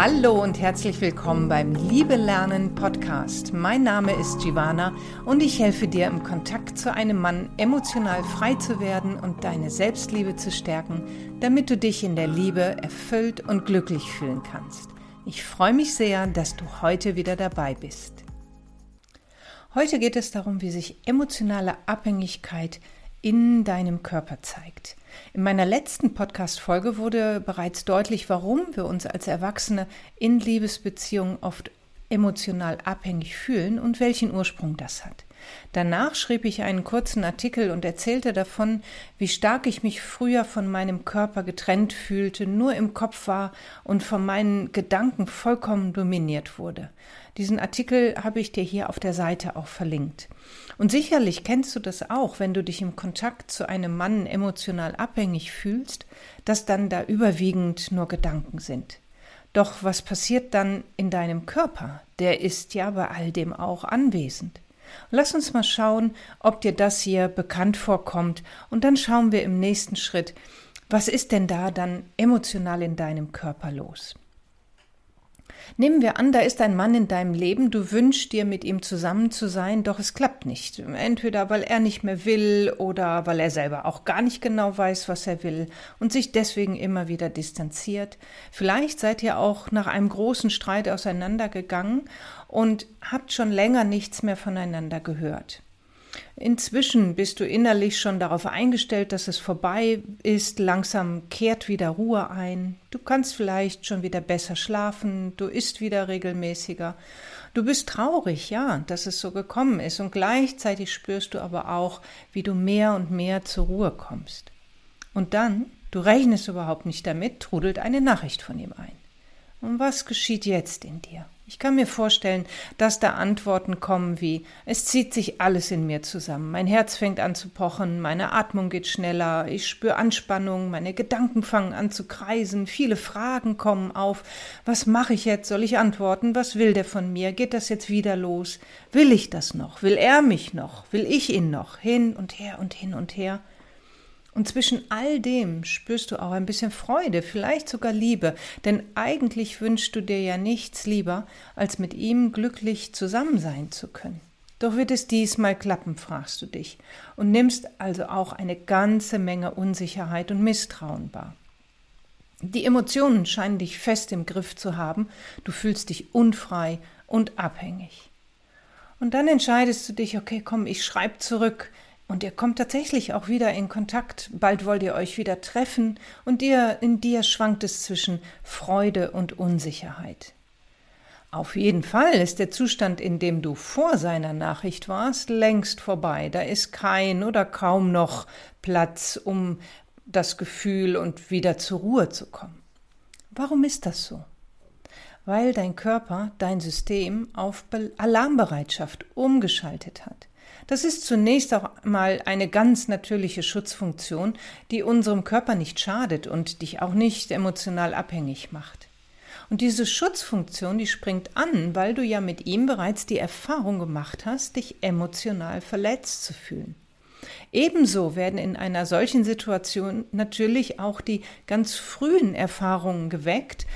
Hallo und herzlich willkommen beim Liebe Lernen Podcast. Mein Name ist Giovanna und ich helfe dir im Kontakt zu einem Mann emotional frei zu werden und deine Selbstliebe zu stärken, damit du dich in der Liebe erfüllt und glücklich fühlen kannst. Ich freue mich sehr, dass du heute wieder dabei bist. Heute geht es darum, wie sich emotionale Abhängigkeit in deinem Körper zeigt. In meiner letzten Podcast-Folge wurde bereits deutlich, warum wir uns als Erwachsene in Liebesbeziehungen oft emotional abhängig fühlen und welchen Ursprung das hat. Danach schrieb ich einen kurzen Artikel und erzählte davon, wie stark ich mich früher von meinem Körper getrennt fühlte, nur im Kopf war und von meinen Gedanken vollkommen dominiert wurde. Diesen Artikel habe ich dir hier auf der Seite auch verlinkt. Und sicherlich kennst du das auch, wenn du dich im Kontakt zu einem Mann emotional abhängig fühlst, dass dann da überwiegend nur Gedanken sind. Doch was passiert dann in deinem Körper? Der ist ja bei all dem auch anwesend. Lass uns mal schauen, ob dir das hier bekannt vorkommt, und dann schauen wir im nächsten Schritt, was ist denn da dann emotional in deinem Körper los? Nehmen wir an, da ist ein Mann in deinem Leben, du wünschst dir mit ihm zusammen zu sein, doch es klappt nicht. Entweder weil er nicht mehr will oder weil er selber auch gar nicht genau weiß, was er will und sich deswegen immer wieder distanziert. Vielleicht seid ihr auch nach einem großen Streit auseinandergegangen und habt schon länger nichts mehr voneinander gehört. Inzwischen bist du innerlich schon darauf eingestellt, dass es vorbei ist, langsam kehrt wieder Ruhe ein, du kannst vielleicht schon wieder besser schlafen, du isst wieder regelmäßiger, du bist traurig, ja, dass es so gekommen ist, und gleichzeitig spürst du aber auch, wie du mehr und mehr zur Ruhe kommst. Und dann, du rechnest überhaupt nicht damit, trudelt eine Nachricht von ihm ein. Und was geschieht jetzt in dir? Ich kann mir vorstellen, dass da Antworten kommen wie es zieht sich alles in mir zusammen, mein Herz fängt an zu pochen, meine Atmung geht schneller, ich spüre Anspannung, meine Gedanken fangen an zu kreisen, viele Fragen kommen auf, was mache ich jetzt, soll ich antworten, was will der von mir, geht das jetzt wieder los, will ich das noch, will er mich noch, will ich ihn noch, hin und her und hin und her. Und zwischen all dem spürst du auch ein bisschen Freude, vielleicht sogar Liebe, denn eigentlich wünschst du dir ja nichts lieber, als mit ihm glücklich zusammen sein zu können. Doch wird es diesmal klappen, fragst du dich, und nimmst also auch eine ganze Menge Unsicherheit und Misstrauen wahr. Die Emotionen scheinen dich fest im Griff zu haben, du fühlst dich unfrei und abhängig. Und dann entscheidest du dich, okay, komm, ich schreib zurück, und ihr kommt tatsächlich auch wieder in Kontakt. Bald wollt ihr euch wieder treffen und dir, in dir schwankt es zwischen Freude und Unsicherheit. Auf jeden Fall ist der Zustand, in dem du vor seiner Nachricht warst, längst vorbei. Da ist kein oder kaum noch Platz, um das Gefühl und wieder zur Ruhe zu kommen. Warum ist das so? Weil dein Körper, dein System auf Alarmbereitschaft umgeschaltet hat. Das ist zunächst auch mal eine ganz natürliche Schutzfunktion, die unserem Körper nicht schadet und dich auch nicht emotional abhängig macht. Und diese Schutzfunktion, die springt an, weil du ja mit ihm bereits die Erfahrung gemacht hast, dich emotional verletzt zu fühlen. Ebenso werden in einer solchen Situation natürlich auch die ganz frühen Erfahrungen geweckt,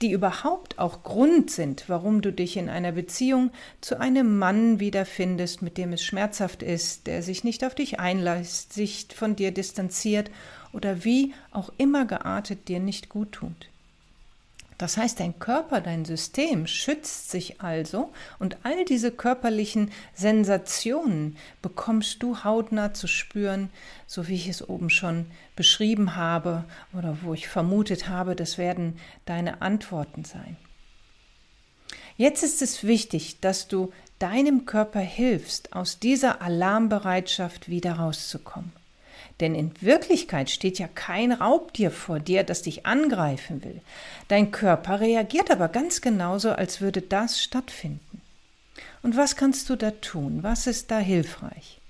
die überhaupt auch Grund sind, warum du dich in einer Beziehung zu einem Mann wiederfindest, mit dem es schmerzhaft ist, der sich nicht auf dich einlässt, sich von dir distanziert oder wie auch immer geartet dir nicht gut tut. Das heißt, dein Körper, dein System schützt sich also und all diese körperlichen Sensationen bekommst du hautnah zu spüren, so wie ich es oben schon beschrieben habe oder wo ich vermutet habe, das werden deine Antworten sein. Jetzt ist es wichtig, dass du deinem Körper hilfst, aus dieser Alarmbereitschaft wieder rauszukommen. Denn in Wirklichkeit steht ja kein Raubtier vor dir, das dich angreifen will. Dein Körper reagiert aber ganz genauso, als würde das stattfinden. Und was kannst du da tun? Was ist da hilfreich?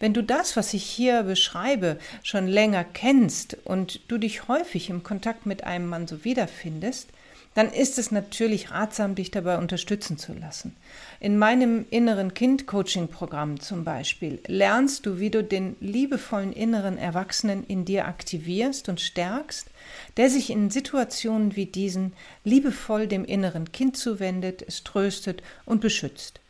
Wenn du das, was ich hier beschreibe, schon länger kennst und du dich häufig im Kontakt mit einem Mann so wiederfindest, dann ist es natürlich ratsam, dich dabei unterstützen zu lassen. In meinem inneren Kind-Coaching-Programm zum Beispiel lernst du, wie du den liebevollen inneren Erwachsenen in dir aktivierst und stärkst, der sich in Situationen wie diesen liebevoll dem inneren Kind zuwendet, es tröstet und beschützt.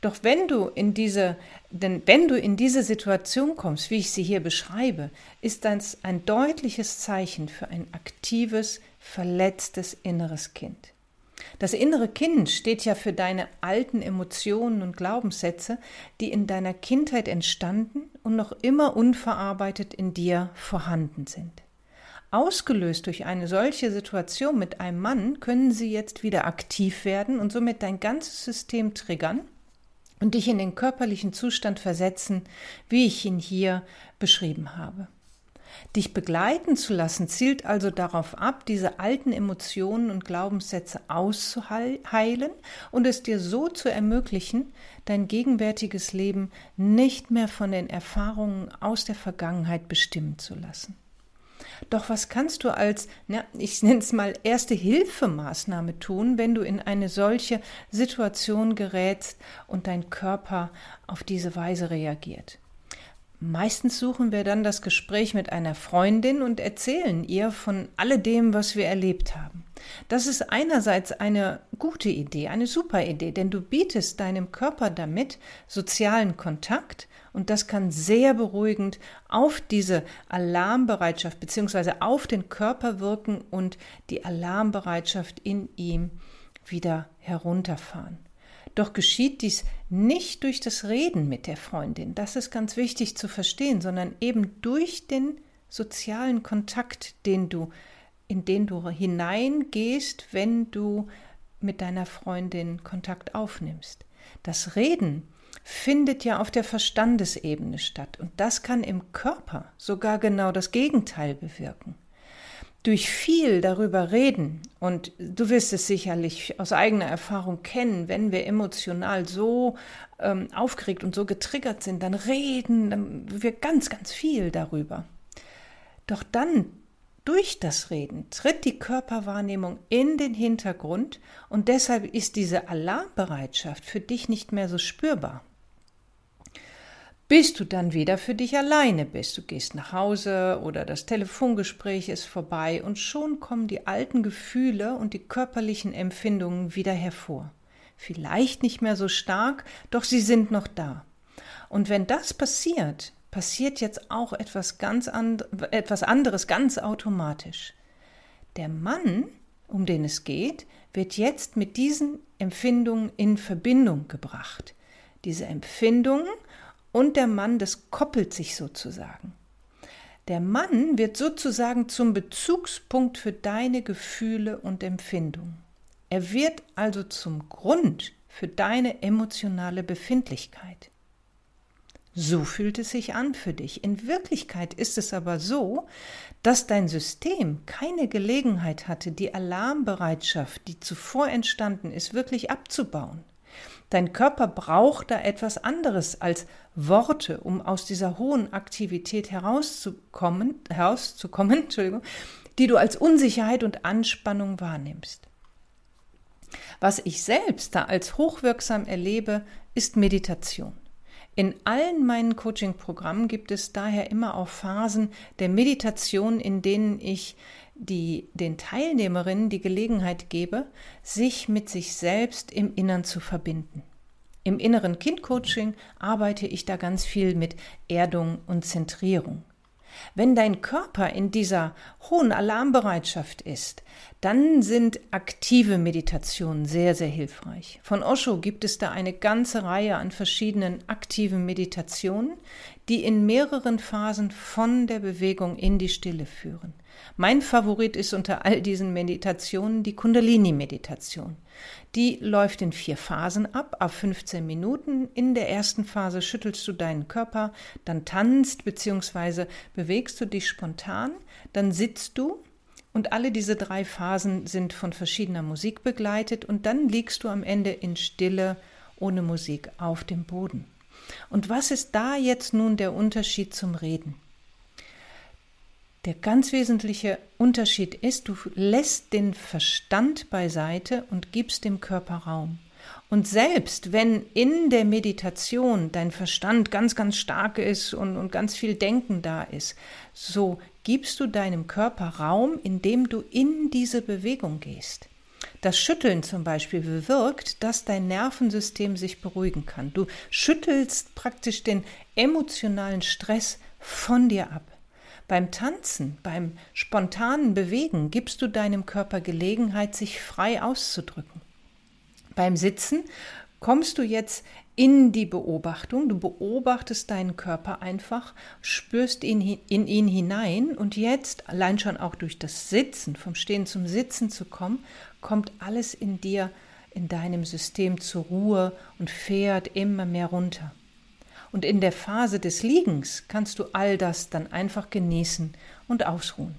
Doch wenn du in diese, denn wenn du in diese Situation kommst, wie ich sie hier beschreibe, ist das ein deutliches Zeichen für ein aktives, verletztes inneres Kind. Das innere Kind steht ja für deine alten Emotionen und Glaubenssätze, die in deiner Kindheit entstanden und noch immer unverarbeitet in dir vorhanden sind. Ausgelöst durch eine solche Situation mit einem Mann können sie jetzt wieder aktiv werden und somit dein ganzes System triggern und dich in den körperlichen Zustand versetzen, wie ich ihn hier beschrieben habe. Dich begleiten zu lassen zielt also darauf ab, diese alten Emotionen und Glaubenssätze auszuheilen und es dir so zu ermöglichen, dein gegenwärtiges Leben nicht mehr von den Erfahrungen aus der Vergangenheit bestimmen zu lassen. Doch was kannst du als, na, ich nenne es mal, erste Hilfemaßnahme tun, wenn du in eine solche Situation gerätst und dein Körper auf diese Weise reagiert? Meistens suchen wir dann das Gespräch mit einer Freundin und erzählen ihr von alledem, was wir erlebt haben. Das ist einerseits eine gute Idee, eine super Idee, denn du bietest deinem Körper damit sozialen Kontakt und das kann sehr beruhigend auf diese Alarmbereitschaft bzw. auf den Körper wirken und die Alarmbereitschaft in ihm wieder herunterfahren. Doch geschieht dies nicht durch das Reden mit der Freundin, das ist ganz wichtig zu verstehen, sondern eben durch den sozialen Kontakt, den du, in den du hineingehst, wenn du mit deiner Freundin Kontakt aufnimmst. Das Reden findet ja auf der Verstandesebene statt und das kann im Körper sogar genau das Gegenteil bewirken durch viel darüber reden, und du wirst es sicherlich aus eigener Erfahrung kennen, wenn wir emotional so ähm, aufgeregt und so getriggert sind, dann reden dann wir ganz, ganz viel darüber. Doch dann, durch das Reden, tritt die Körperwahrnehmung in den Hintergrund und deshalb ist diese Alarmbereitschaft für dich nicht mehr so spürbar bis du dann wieder für dich alleine bist. Du gehst nach Hause oder das Telefongespräch ist vorbei und schon kommen die alten Gefühle und die körperlichen Empfindungen wieder hervor. Vielleicht nicht mehr so stark, doch sie sind noch da. Und wenn das passiert, passiert jetzt auch etwas ganz and etwas anderes ganz automatisch. Der Mann, um den es geht, wird jetzt mit diesen Empfindungen in Verbindung gebracht. Diese Empfindungen und der Mann, das koppelt sich sozusagen. Der Mann wird sozusagen zum Bezugspunkt für deine Gefühle und Empfindungen. Er wird also zum Grund für deine emotionale Befindlichkeit. So fühlt es sich an für dich. In Wirklichkeit ist es aber so, dass dein System keine Gelegenheit hatte, die Alarmbereitschaft, die zuvor entstanden ist, wirklich abzubauen. Dein Körper braucht da etwas anderes als Worte, um aus dieser hohen Aktivität herauszukommen, herauszukommen die du als Unsicherheit und Anspannung wahrnimmst. Was ich selbst da als hochwirksam erlebe, ist Meditation. In allen meinen Coaching-Programmen gibt es daher immer auch Phasen der Meditation, in denen ich die, den Teilnehmerinnen die Gelegenheit gebe, sich mit sich selbst im Innern zu verbinden. Im inneren Kind-Coaching arbeite ich da ganz viel mit Erdung und Zentrierung. Wenn dein Körper in dieser hohen Alarmbereitschaft ist, dann sind aktive Meditationen sehr, sehr hilfreich. Von Osho gibt es da eine ganze Reihe an verschiedenen aktiven Meditationen, die in mehreren Phasen von der Bewegung in die Stille führen. Mein Favorit ist unter all diesen Meditationen die Kundalini-Meditation. Die läuft in vier Phasen ab, auf 15 Minuten. In der ersten Phase schüttelst du deinen Körper, dann tanzt bzw. bewegst du dich spontan, dann sitzt du und alle diese drei Phasen sind von verschiedener Musik begleitet und dann liegst du am Ende in Stille ohne Musik auf dem Boden. Und was ist da jetzt nun der Unterschied zum Reden? Der ganz wesentliche Unterschied ist, du lässt den Verstand beiseite und gibst dem Körper Raum. Und selbst wenn in der Meditation dein Verstand ganz, ganz stark ist und, und ganz viel Denken da ist, so gibst du deinem Körper Raum, indem du in diese Bewegung gehst. Das Schütteln zum Beispiel bewirkt, dass dein Nervensystem sich beruhigen kann. Du schüttelst praktisch den emotionalen Stress von dir ab. Beim Tanzen, beim spontanen Bewegen gibst du deinem Körper Gelegenheit, sich frei auszudrücken. Beim Sitzen kommst du jetzt in die Beobachtung, du beobachtest deinen Körper einfach, spürst ihn in ihn hinein und jetzt, allein schon auch durch das Sitzen, vom Stehen zum Sitzen zu kommen, kommt alles in dir, in deinem System zur Ruhe und fährt immer mehr runter. Und in der Phase des Liegens kannst du all das dann einfach genießen und ausruhen.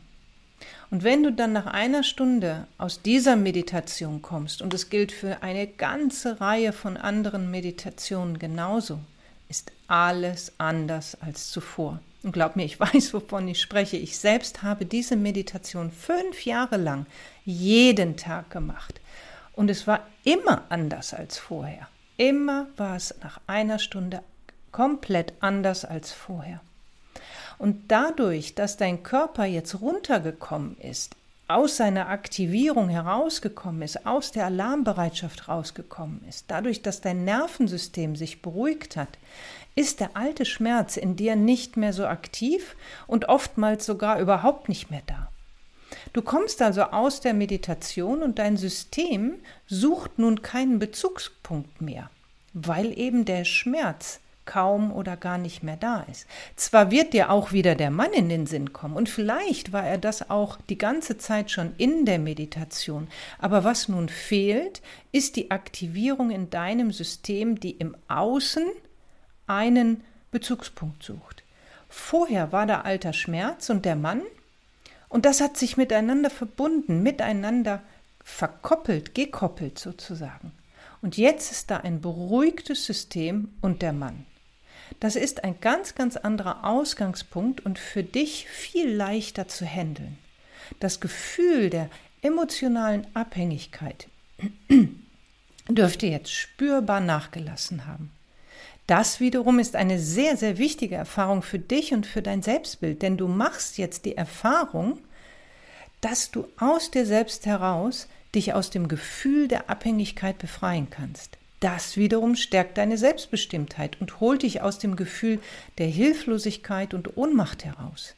Und wenn du dann nach einer Stunde aus dieser Meditation kommst, und es gilt für eine ganze Reihe von anderen Meditationen genauso, ist alles anders als zuvor. Und glaub mir, ich weiß, wovon ich spreche. Ich selbst habe diese Meditation fünf Jahre lang jeden Tag gemacht. Und es war immer anders als vorher. Immer war es nach einer Stunde komplett anders als vorher. Und dadurch, dass dein Körper jetzt runtergekommen ist, aus seiner Aktivierung herausgekommen ist, aus der Alarmbereitschaft rausgekommen ist, dadurch, dass dein Nervensystem sich beruhigt hat, ist der alte Schmerz in dir nicht mehr so aktiv und oftmals sogar überhaupt nicht mehr da. Du kommst also aus der Meditation und dein System sucht nun keinen Bezugspunkt mehr, weil eben der Schmerz kaum oder gar nicht mehr da ist. Zwar wird dir auch wieder der Mann in den Sinn kommen und vielleicht war er das auch die ganze Zeit schon in der Meditation, aber was nun fehlt, ist die Aktivierung in deinem System, die im Außen einen Bezugspunkt sucht. Vorher war der alter Schmerz und der Mann und das hat sich miteinander verbunden, miteinander verkoppelt, gekoppelt sozusagen. Und jetzt ist da ein beruhigtes System und der Mann. Das ist ein ganz, ganz anderer Ausgangspunkt und für dich viel leichter zu handeln. Das Gefühl der emotionalen Abhängigkeit dürfte jetzt spürbar nachgelassen haben. Das wiederum ist eine sehr, sehr wichtige Erfahrung für dich und für dein Selbstbild, denn du machst jetzt die Erfahrung, dass du aus dir selbst heraus dich aus dem Gefühl der Abhängigkeit befreien kannst. Das wiederum stärkt deine Selbstbestimmtheit und holt dich aus dem Gefühl der Hilflosigkeit und Ohnmacht heraus.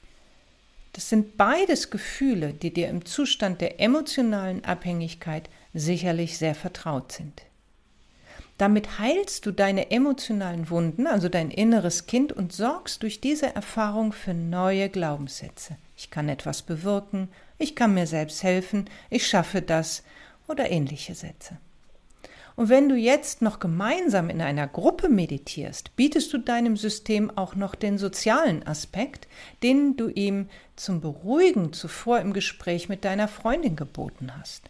Das sind beides Gefühle, die dir im Zustand der emotionalen Abhängigkeit sicherlich sehr vertraut sind. Damit heilst du deine emotionalen Wunden, also dein inneres Kind, und sorgst durch diese Erfahrung für neue Glaubenssätze. Ich kann etwas bewirken, ich kann mir selbst helfen, ich schaffe das oder ähnliche Sätze. Und wenn du jetzt noch gemeinsam in einer Gruppe meditierst, bietest du deinem System auch noch den sozialen Aspekt, den du ihm zum Beruhigen zuvor im Gespräch mit deiner Freundin geboten hast.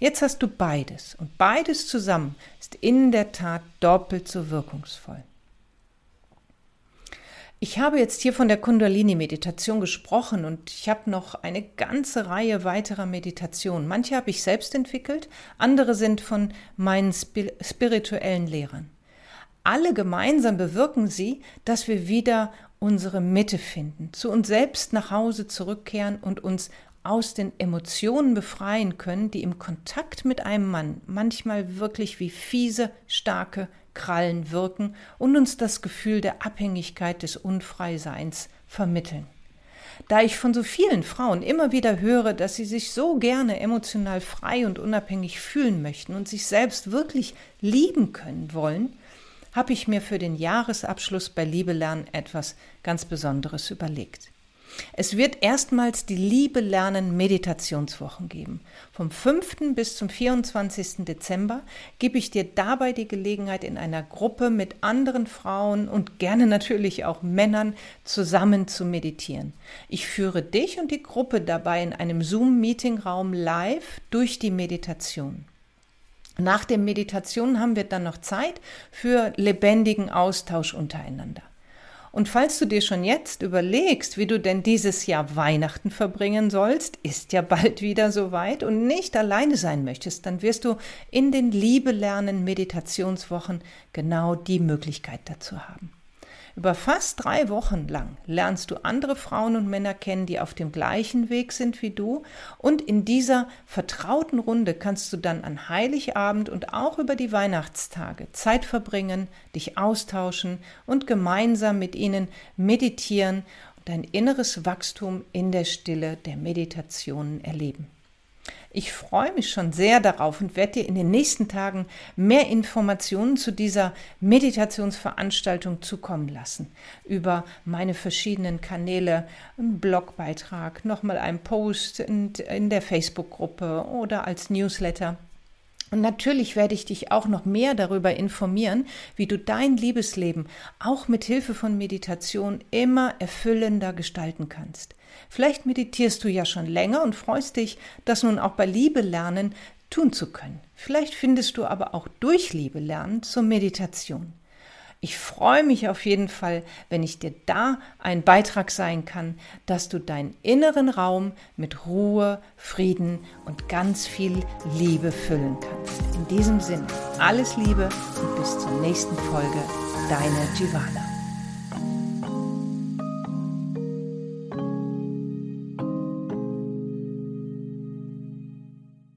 Jetzt hast du beides und beides zusammen ist in der Tat doppelt so wirkungsvoll. Ich habe jetzt hier von der Kundalini-Meditation gesprochen und ich habe noch eine ganze Reihe weiterer Meditationen. Manche habe ich selbst entwickelt, andere sind von meinen spirituellen Lehrern. Alle gemeinsam bewirken sie, dass wir wieder unsere Mitte finden, zu uns selbst nach Hause zurückkehren und uns aus den Emotionen befreien können, die im Kontakt mit einem Mann manchmal wirklich wie fiese, starke Krallen wirken und uns das Gefühl der Abhängigkeit des Unfreiseins vermitteln. Da ich von so vielen Frauen immer wieder höre, dass sie sich so gerne emotional frei und unabhängig fühlen möchten und sich selbst wirklich lieben können wollen, habe ich mir für den Jahresabschluss bei Liebe lernen etwas ganz Besonderes überlegt. Es wird erstmals die Liebe lernen Meditationswochen geben. Vom 5. bis zum 24. Dezember gebe ich dir dabei die Gelegenheit, in einer Gruppe mit anderen Frauen und gerne natürlich auch Männern zusammen zu meditieren. Ich führe dich und die Gruppe dabei in einem Zoom-Meetingraum live durch die Meditation. Nach der Meditation haben wir dann noch Zeit für lebendigen Austausch untereinander. Und falls du dir schon jetzt überlegst, wie du denn dieses Jahr Weihnachten verbringen sollst, ist ja bald wieder soweit und nicht alleine sein möchtest, dann wirst du in den Liebe lernen Meditationswochen genau die Möglichkeit dazu haben. Über fast drei Wochen lang lernst du andere Frauen und Männer kennen, die auf dem gleichen Weg sind wie du. Und in dieser vertrauten Runde kannst du dann an Heiligabend und auch über die Weihnachtstage Zeit verbringen, dich austauschen und gemeinsam mit ihnen meditieren und dein inneres Wachstum in der Stille der Meditationen erleben. Ich freue mich schon sehr darauf und werde dir in den nächsten Tagen mehr Informationen zu dieser Meditationsveranstaltung zukommen lassen. Über meine verschiedenen Kanäle, einen Blogbeitrag, nochmal ein Post in der Facebook-Gruppe oder als Newsletter. Und natürlich werde ich dich auch noch mehr darüber informieren, wie du dein Liebesleben auch mit Hilfe von Meditation immer erfüllender gestalten kannst. Vielleicht meditierst du ja schon länger und freust dich, das nun auch bei Liebe lernen tun zu können. Vielleicht findest du aber auch durch Liebe lernen zur Meditation. Ich freue mich auf jeden Fall, wenn ich dir da ein Beitrag sein kann, dass du deinen inneren Raum mit Ruhe, Frieden und ganz viel Liebe füllen kannst. In diesem Sinne, alles Liebe und bis zur nächsten Folge, deine Giovanna.